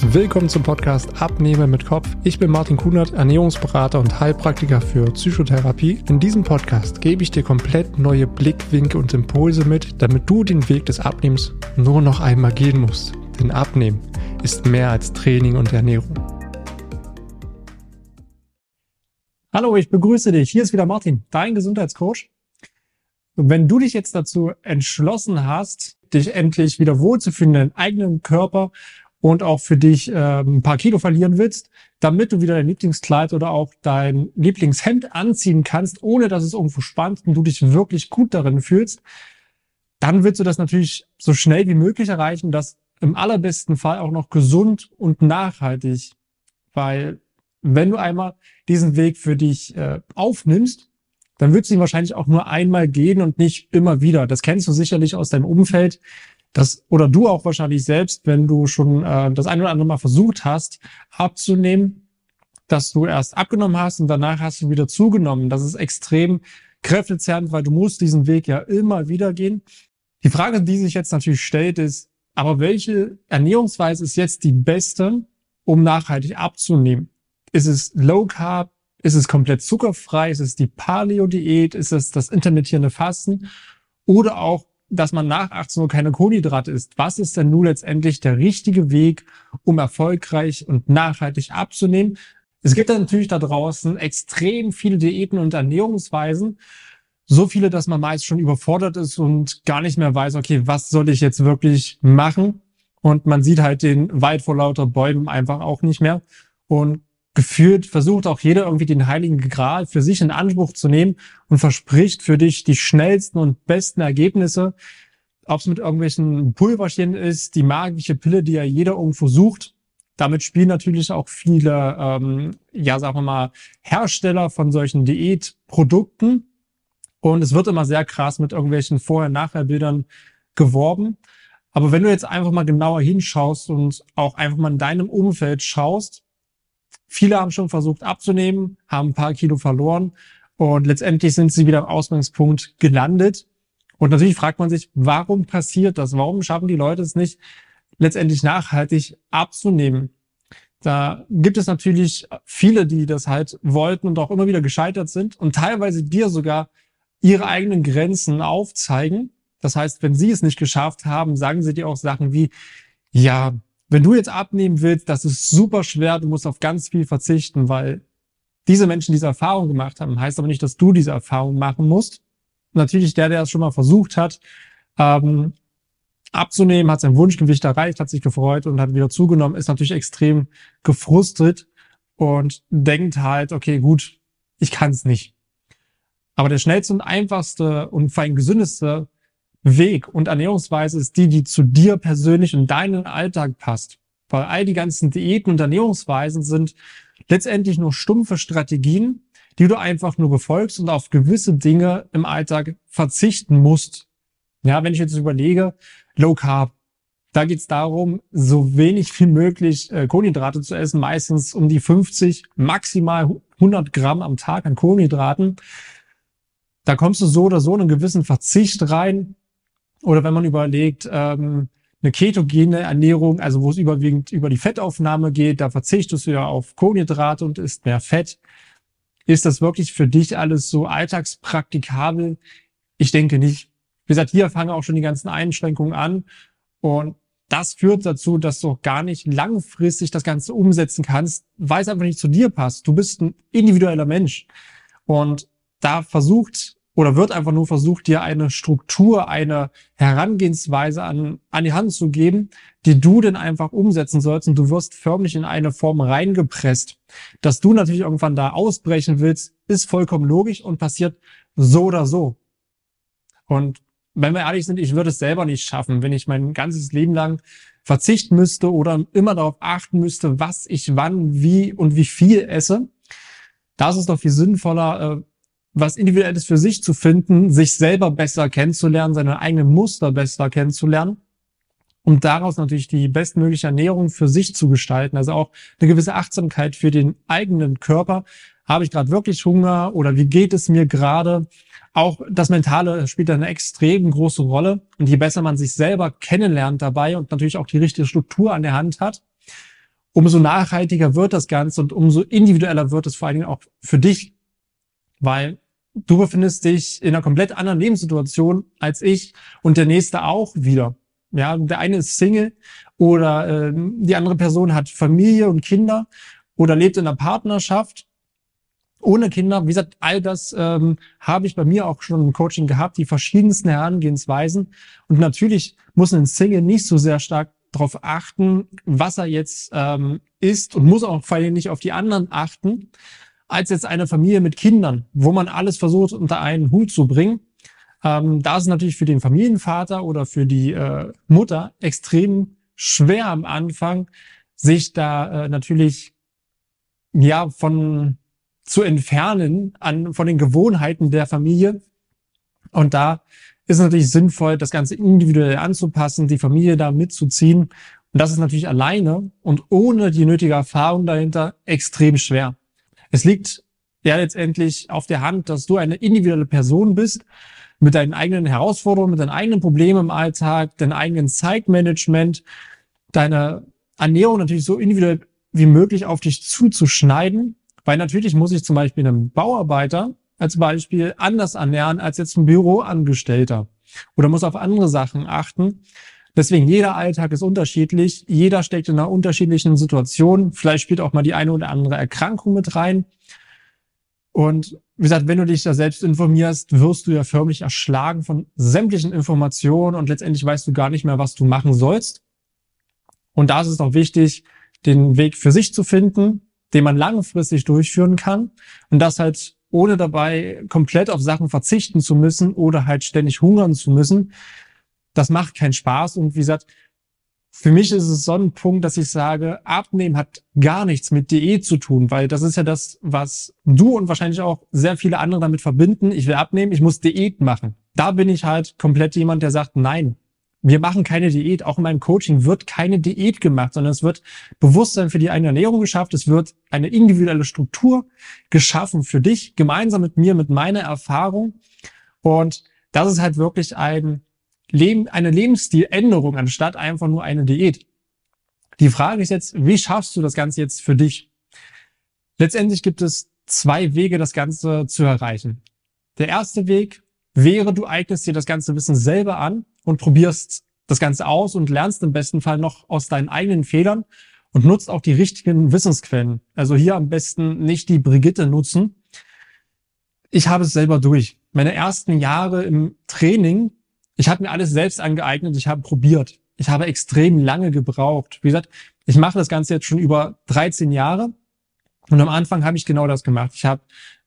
Willkommen zum Podcast Abnehmen mit Kopf. Ich bin Martin Kunert, Ernährungsberater und Heilpraktiker für Psychotherapie. In diesem Podcast gebe ich dir komplett neue Blickwinkel und Impulse mit, damit du den Weg des Abnehmens nur noch einmal gehen musst. Denn Abnehmen ist mehr als Training und Ernährung. Hallo, ich begrüße dich. Hier ist wieder Martin, dein Gesundheitscoach. Wenn du dich jetzt dazu entschlossen hast, dich endlich wieder wohlzufühlen in deinem eigenen Körper und auch für dich äh, ein paar Kilo verlieren willst, damit du wieder dein Lieblingskleid oder auch dein Lieblingshemd anziehen kannst, ohne dass es irgendwo spannt und du dich wirklich gut darin fühlst, dann willst du das natürlich so schnell wie möglich erreichen, das im allerbesten Fall auch noch gesund und nachhaltig, weil wenn du einmal diesen Weg für dich äh, aufnimmst, dann wird es ihn wahrscheinlich auch nur einmal gehen und nicht immer wieder. Das kennst du sicherlich aus deinem Umfeld das oder du auch wahrscheinlich selbst, wenn du schon äh, das ein oder andere Mal versucht hast, abzunehmen, dass du erst abgenommen hast und danach hast du wieder zugenommen. Das ist extrem kräftezehrend, weil du musst diesen Weg ja immer wieder gehen. Die Frage, die sich jetzt natürlich stellt, ist, aber welche Ernährungsweise ist jetzt die beste, um nachhaltig abzunehmen? Ist es Low Carb? Ist es komplett zuckerfrei? Ist es die Paleo-Diät? Ist es das intermittierende Fasten? Oder auch dass man nach 18 Uhr keine Kohlenhydrate isst. Was ist denn nun letztendlich der richtige Weg, um erfolgreich und nachhaltig abzunehmen? Es gibt dann natürlich da draußen extrem viele Diäten und Ernährungsweisen. So viele, dass man meist schon überfordert ist und gar nicht mehr weiß, okay, was soll ich jetzt wirklich machen? Und man sieht halt den Wald vor lauter Bäumen einfach auch nicht mehr. Und gefühlt versucht auch jeder irgendwie den heiligen Gral für sich in Anspruch zu nehmen und verspricht für dich die schnellsten und besten Ergebnisse. Ob es mit irgendwelchen Pulverchen ist, die magische Pille, die ja jeder irgendwo sucht. Damit spielen natürlich auch viele, ähm, ja, sagen wir mal, Hersteller von solchen Diätprodukten. Und es wird immer sehr krass mit irgendwelchen Vorher-Nachher-Bildern geworben. Aber wenn du jetzt einfach mal genauer hinschaust und auch einfach mal in deinem Umfeld schaust, Viele haben schon versucht abzunehmen, haben ein paar Kilo verloren und letztendlich sind sie wieder am Ausgangspunkt gelandet. Und natürlich fragt man sich, warum passiert das? Warum schaffen die Leute es nicht, letztendlich nachhaltig abzunehmen? Da gibt es natürlich viele, die das halt wollten und auch immer wieder gescheitert sind und teilweise dir sogar ihre eigenen Grenzen aufzeigen. Das heißt, wenn sie es nicht geschafft haben, sagen sie dir auch Sachen wie, ja, wenn du jetzt abnehmen willst, das ist super schwer, du musst auf ganz viel verzichten, weil diese Menschen diese Erfahrung gemacht haben, heißt aber nicht, dass du diese Erfahrung machen musst. Natürlich der, der es schon mal versucht hat, ähm, abzunehmen, hat sein Wunschgewicht erreicht, hat sich gefreut und hat wieder zugenommen, ist natürlich extrem gefrustet und denkt halt, okay, gut, ich kann es nicht. Aber der schnellste und einfachste und allem gesündeste Weg und Ernährungsweise ist die, die zu dir persönlich und deinen Alltag passt. Weil all die ganzen Diäten und Ernährungsweisen sind letztendlich nur stumpfe Strategien, die du einfach nur befolgst und auf gewisse Dinge im Alltag verzichten musst. Ja, wenn ich jetzt überlege, Low Carb, da geht es darum, so wenig wie möglich äh, Kohlenhydrate zu essen, meistens um die 50, maximal 100 Gramm am Tag an Kohlenhydraten. Da kommst du so oder so in einen gewissen Verzicht rein, oder wenn man überlegt, ähm, eine ketogene Ernährung, also wo es überwiegend über die Fettaufnahme geht, da verzichtest du ja auf Kohlenhydrate und isst mehr Fett. Ist das wirklich für dich alles so alltagspraktikabel? Ich denke nicht. Wie gesagt, hier fangen auch schon die ganzen Einschränkungen an. Und das führt dazu, dass du auch gar nicht langfristig das Ganze umsetzen kannst, weil es einfach nicht zu dir passt. Du bist ein individueller Mensch. Und da versucht oder wird einfach nur versucht, dir eine Struktur, eine Herangehensweise an, an die Hand zu geben, die du denn einfach umsetzen sollst und du wirst förmlich in eine Form reingepresst. Dass du natürlich irgendwann da ausbrechen willst, ist vollkommen logisch und passiert so oder so. Und wenn wir ehrlich sind, ich würde es selber nicht schaffen, wenn ich mein ganzes Leben lang verzichten müsste oder immer darauf achten müsste, was ich wann, wie und wie viel esse. Da ist doch viel sinnvoller, äh, was Individuelles für sich zu finden, sich selber besser kennenzulernen, seine eigenen Muster besser kennenzulernen um daraus natürlich die bestmögliche Ernährung für sich zu gestalten. Also auch eine gewisse Achtsamkeit für den eigenen Körper. Habe ich gerade wirklich Hunger oder wie geht es mir gerade? Auch das Mentale spielt eine extrem große Rolle. Und je besser man sich selber kennenlernt dabei und natürlich auch die richtige Struktur an der Hand hat, umso nachhaltiger wird das Ganze und umso individueller wird es vor allen Dingen auch für dich, weil du befindest dich in einer komplett anderen Lebenssituation als ich und der nächste auch wieder. Ja, der eine ist Single oder äh, die andere Person hat Familie und Kinder oder lebt in einer Partnerschaft ohne Kinder. Wie gesagt, all das ähm, habe ich bei mir auch schon im Coaching gehabt, die verschiedensten Herangehensweisen. Und natürlich muss ein Single nicht so sehr stark darauf achten, was er jetzt ähm, ist und muss auch vor allem nicht auf die anderen achten, als jetzt eine Familie mit Kindern, wo man alles versucht unter einen Hut zu bringen. Ähm, da ist natürlich für den Familienvater oder für die äh, Mutter extrem schwer am Anfang, sich da äh, natürlich ja von zu entfernen an von den Gewohnheiten der Familie. Und da ist natürlich sinnvoll, das Ganze individuell anzupassen, die Familie da mitzuziehen. Und das ist natürlich alleine und ohne die nötige Erfahrung dahinter extrem schwer. Es liegt ja letztendlich auf der Hand, dass du eine individuelle Person bist mit deinen eigenen Herausforderungen, mit deinen eigenen Problemen im Alltag, deinem eigenen Zeitmanagement, deine Ernährung natürlich so individuell wie möglich auf dich zuzuschneiden, weil natürlich muss ich zum Beispiel einem Bauarbeiter als Beispiel anders ernähren als jetzt ein Büroangestellter oder muss auf andere Sachen achten. Deswegen jeder Alltag ist unterschiedlich, jeder steckt in einer unterschiedlichen Situation. Vielleicht spielt auch mal die eine oder andere Erkrankung mit rein. Und wie gesagt, wenn du dich da selbst informierst, wirst du ja förmlich erschlagen von sämtlichen Informationen und letztendlich weißt du gar nicht mehr, was du machen sollst. Und da ist es auch wichtig, den Weg für sich zu finden, den man langfristig durchführen kann und das halt ohne dabei komplett auf Sachen verzichten zu müssen oder halt ständig hungern zu müssen. Das macht keinen Spaß und wie gesagt, für mich ist es so ein Punkt, dass ich sage, Abnehmen hat gar nichts mit Diät zu tun, weil das ist ja das, was du und wahrscheinlich auch sehr viele andere damit verbinden. Ich will abnehmen, ich muss Diät machen. Da bin ich halt komplett jemand, der sagt, nein, wir machen keine Diät. Auch in meinem Coaching wird keine Diät gemacht, sondern es wird Bewusstsein für die eigene Ernährung geschafft. Es wird eine individuelle Struktur geschaffen für dich, gemeinsam mit mir, mit meiner Erfahrung. Und das ist halt wirklich ein Leben, eine Lebensstiländerung anstatt einfach nur eine Diät. Die Frage ist jetzt, wie schaffst du das Ganze jetzt für dich? Letztendlich gibt es zwei Wege, das Ganze zu erreichen. Der erste Weg wäre, du eignest dir das ganze Wissen selber an und probierst das Ganze aus und lernst im besten Fall noch aus deinen eigenen Fehlern und nutzt auch die richtigen Wissensquellen. Also hier am besten nicht die Brigitte nutzen. Ich habe es selber durch. Meine ersten Jahre im Training, ich habe mir alles selbst angeeignet, ich habe probiert. Ich habe extrem lange gebraucht. Wie gesagt, ich mache das Ganze jetzt schon über 13 Jahre und am Anfang habe ich genau das gemacht. Ich habe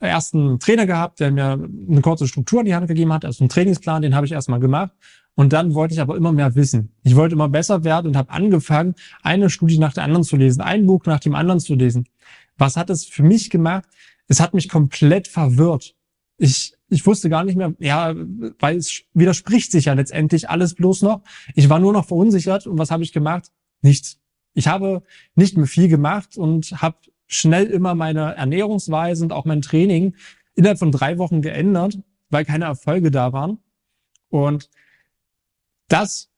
erst einen Trainer gehabt, der mir eine kurze Struktur in die Hand gegeben hat, also einen Trainingsplan, den habe ich erstmal gemacht. Und dann wollte ich aber immer mehr wissen. Ich wollte immer besser werden und habe angefangen, eine Studie nach der anderen zu lesen, ein Buch nach dem anderen zu lesen. Was hat es für mich gemacht? Es hat mich komplett verwirrt. Ich, ich wusste gar nicht mehr, ja, weil es widerspricht sich ja letztendlich alles bloß noch. Ich war nur noch verunsichert und was habe ich gemacht? Nichts. Ich habe nicht mehr viel gemacht und habe schnell immer meine Ernährungsweise und auch mein Training innerhalb von drei Wochen geändert, weil keine Erfolge da waren. Und das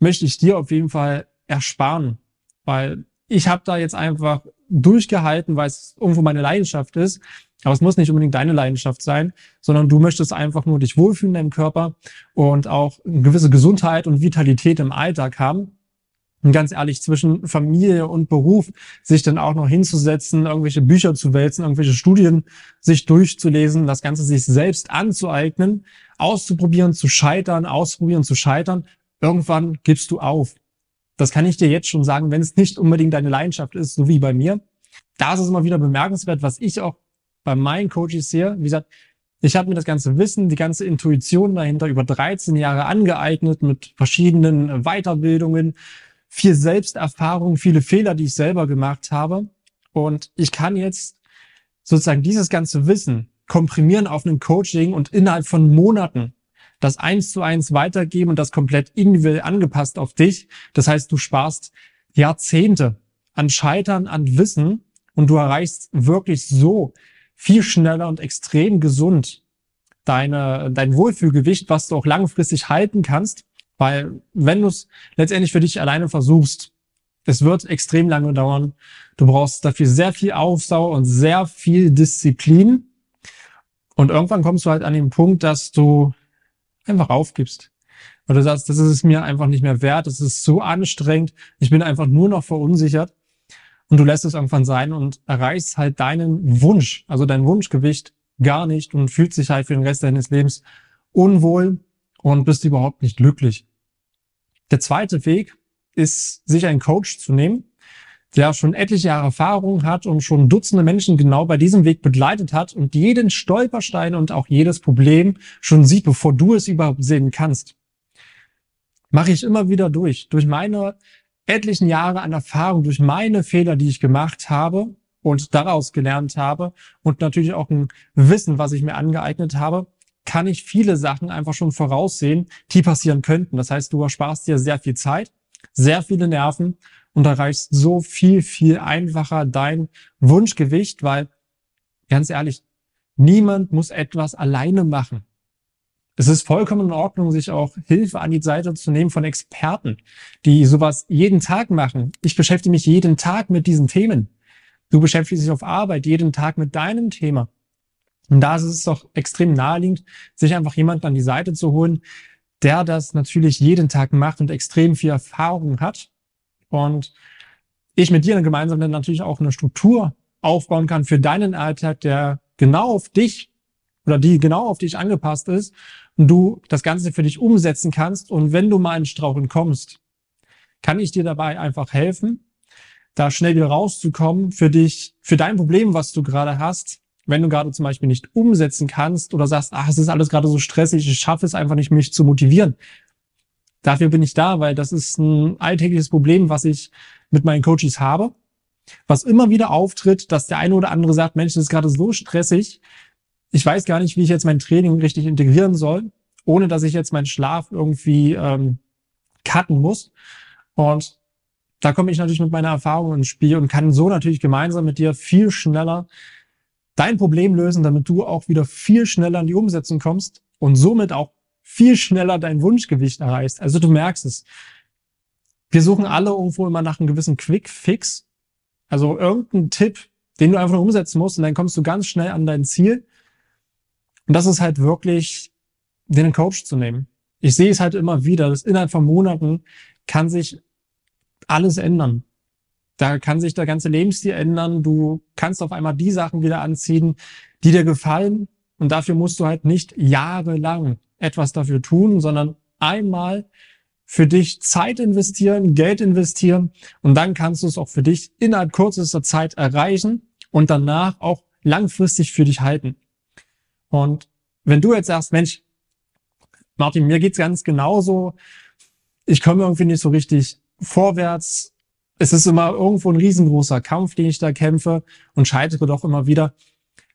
möchte ich dir auf jeden Fall ersparen, weil ich habe da jetzt einfach durchgehalten, weil es irgendwo meine Leidenschaft ist. Aber es muss nicht unbedingt deine Leidenschaft sein, sondern du möchtest einfach nur dich wohlfühlen in deinem Körper und auch eine gewisse Gesundheit und Vitalität im Alltag haben. Und ganz ehrlich, zwischen Familie und Beruf sich dann auch noch hinzusetzen, irgendwelche Bücher zu wälzen, irgendwelche Studien sich durchzulesen, das Ganze sich selbst anzueignen, auszuprobieren, zu scheitern, ausprobieren, zu scheitern, irgendwann gibst du auf. Das kann ich dir jetzt schon sagen, wenn es nicht unbedingt deine Leidenschaft ist, so wie bei mir. Da ist es immer wieder bemerkenswert, was ich auch bei meinen Coaches sehe. Wie gesagt, ich habe mir das ganze Wissen, die ganze Intuition dahinter über 13 Jahre angeeignet mit verschiedenen Weiterbildungen, viel Selbsterfahrung, viele Fehler, die ich selber gemacht habe. Und ich kann jetzt sozusagen dieses ganze Wissen komprimieren auf einem Coaching und innerhalb von Monaten das eins zu eins weitergeben und das komplett individuell angepasst auf dich. Das heißt, du sparst Jahrzehnte an Scheitern, an Wissen und du erreichst wirklich so viel schneller und extrem gesund deine, dein Wohlfühlgewicht, was du auch langfristig halten kannst. Weil wenn du es letztendlich für dich alleine versuchst, Es wird extrem lange dauern. Du brauchst dafür sehr viel Aufsau und sehr viel Disziplin. Und irgendwann kommst du halt an den Punkt, dass du einfach aufgibst. Weil du sagst, das ist es mir einfach nicht mehr wert, das ist so anstrengend, ich bin einfach nur noch verunsichert. Und du lässt es irgendwann sein und erreichst halt deinen Wunsch, also dein Wunschgewicht gar nicht und fühlst dich halt für den Rest deines Lebens unwohl und bist überhaupt nicht glücklich. Der zweite Weg ist, sich einen Coach zu nehmen, der schon etliche Jahre Erfahrung hat und schon Dutzende Menschen genau bei diesem Weg begleitet hat und jeden Stolperstein und auch jedes Problem schon sieht, bevor du es überhaupt sehen kannst. Mache ich immer wieder durch. Durch meine etlichen Jahre an Erfahrung, durch meine Fehler, die ich gemacht habe und daraus gelernt habe und natürlich auch ein Wissen, was ich mir angeeignet habe, kann ich viele Sachen einfach schon voraussehen, die passieren könnten. Das heißt, du ersparst dir sehr viel Zeit, sehr viele Nerven und erreichst so viel, viel einfacher dein Wunschgewicht, weil ganz ehrlich, niemand muss etwas alleine machen. Es ist vollkommen in Ordnung, sich auch Hilfe an die Seite zu nehmen von Experten, die sowas jeden Tag machen. Ich beschäftige mich jeden Tag mit diesen Themen. Du beschäftigst dich auf Arbeit jeden Tag mit deinem Thema. Und da ist es doch extrem naheliegend, sich einfach jemanden an die Seite zu holen, der das natürlich jeden Tag macht und extrem viel Erfahrung hat. Und ich mit dir gemeinsam dann natürlich auch eine Struktur aufbauen kann für deinen Alltag, der genau auf dich oder die genau auf dich angepasst ist und du das Ganze für dich umsetzen kannst. Und wenn du mal in Straucheln kommst, kann ich dir dabei einfach helfen, da schnell wieder rauszukommen für dich, für dein Problem, was du gerade hast, wenn du gerade zum Beispiel nicht umsetzen kannst oder sagst, ach, es ist alles gerade so stressig, ich schaffe es einfach nicht, mich zu motivieren. Dafür bin ich da, weil das ist ein alltägliches Problem, was ich mit meinen Coaches habe, was immer wieder auftritt, dass der eine oder andere sagt, Mensch, das ist gerade so stressig, ich weiß gar nicht, wie ich jetzt mein Training richtig integrieren soll, ohne dass ich jetzt meinen Schlaf irgendwie ähm, cutten muss. Und da komme ich natürlich mit meiner Erfahrung ins Spiel und kann so natürlich gemeinsam mit dir viel schneller dein Problem lösen, damit du auch wieder viel schneller in die Umsetzung kommst und somit auch viel schneller dein Wunschgewicht erreichst. Also du merkst es. Wir suchen alle irgendwo immer nach einem gewissen Quick Fix. Also irgendeinen Tipp, den du einfach nur umsetzen musst und dann kommst du ganz schnell an dein Ziel. Und das ist halt wirklich, den Coach zu nehmen. Ich sehe es halt immer wieder, dass innerhalb von Monaten kann sich alles ändern. Da kann sich der ganze Lebensstil ändern. Du kannst auf einmal die Sachen wieder anziehen, die dir gefallen. Und dafür musst du halt nicht jahrelang etwas dafür tun, sondern einmal für dich Zeit investieren, Geld investieren und dann kannst du es auch für dich innerhalb kürzester Zeit erreichen und danach auch langfristig für dich halten. Und wenn du jetzt sagst, Mensch, Martin, mir geht's ganz genauso, ich komme irgendwie nicht so richtig vorwärts, es ist immer irgendwo ein riesengroßer Kampf, den ich da kämpfe und scheitere doch immer wieder,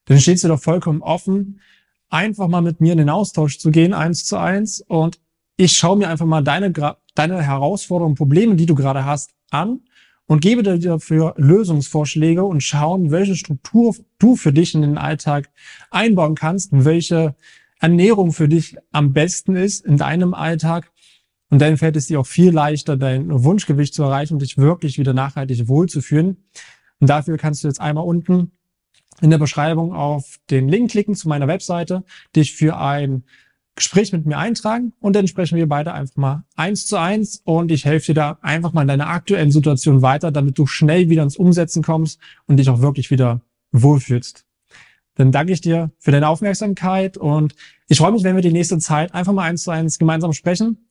dann stehst du doch vollkommen offen, einfach mal mit mir in den Austausch zu gehen, eins zu eins. Und ich schaue mir einfach mal deine, deine Herausforderungen, Probleme, die du gerade hast, an und gebe dir dafür Lösungsvorschläge und schauen, welche Struktur du für dich in den Alltag einbauen kannst, welche Ernährung für dich am besten ist in deinem Alltag und dann fällt es dir auch viel leichter, dein Wunschgewicht zu erreichen und dich wirklich wieder nachhaltig wohlzufühlen. Und dafür kannst du jetzt einmal unten in der Beschreibung auf den Link klicken zu meiner Webseite, dich für ein Gespräch mit mir eintragen und dann sprechen wir beide einfach mal eins zu eins und ich helfe dir da einfach mal in deiner aktuellen Situation weiter, damit du schnell wieder ins Umsetzen kommst und dich auch wirklich wieder wohlfühlst. Dann danke ich dir für deine Aufmerksamkeit und ich freue mich, wenn wir die nächste Zeit einfach mal eins zu eins gemeinsam sprechen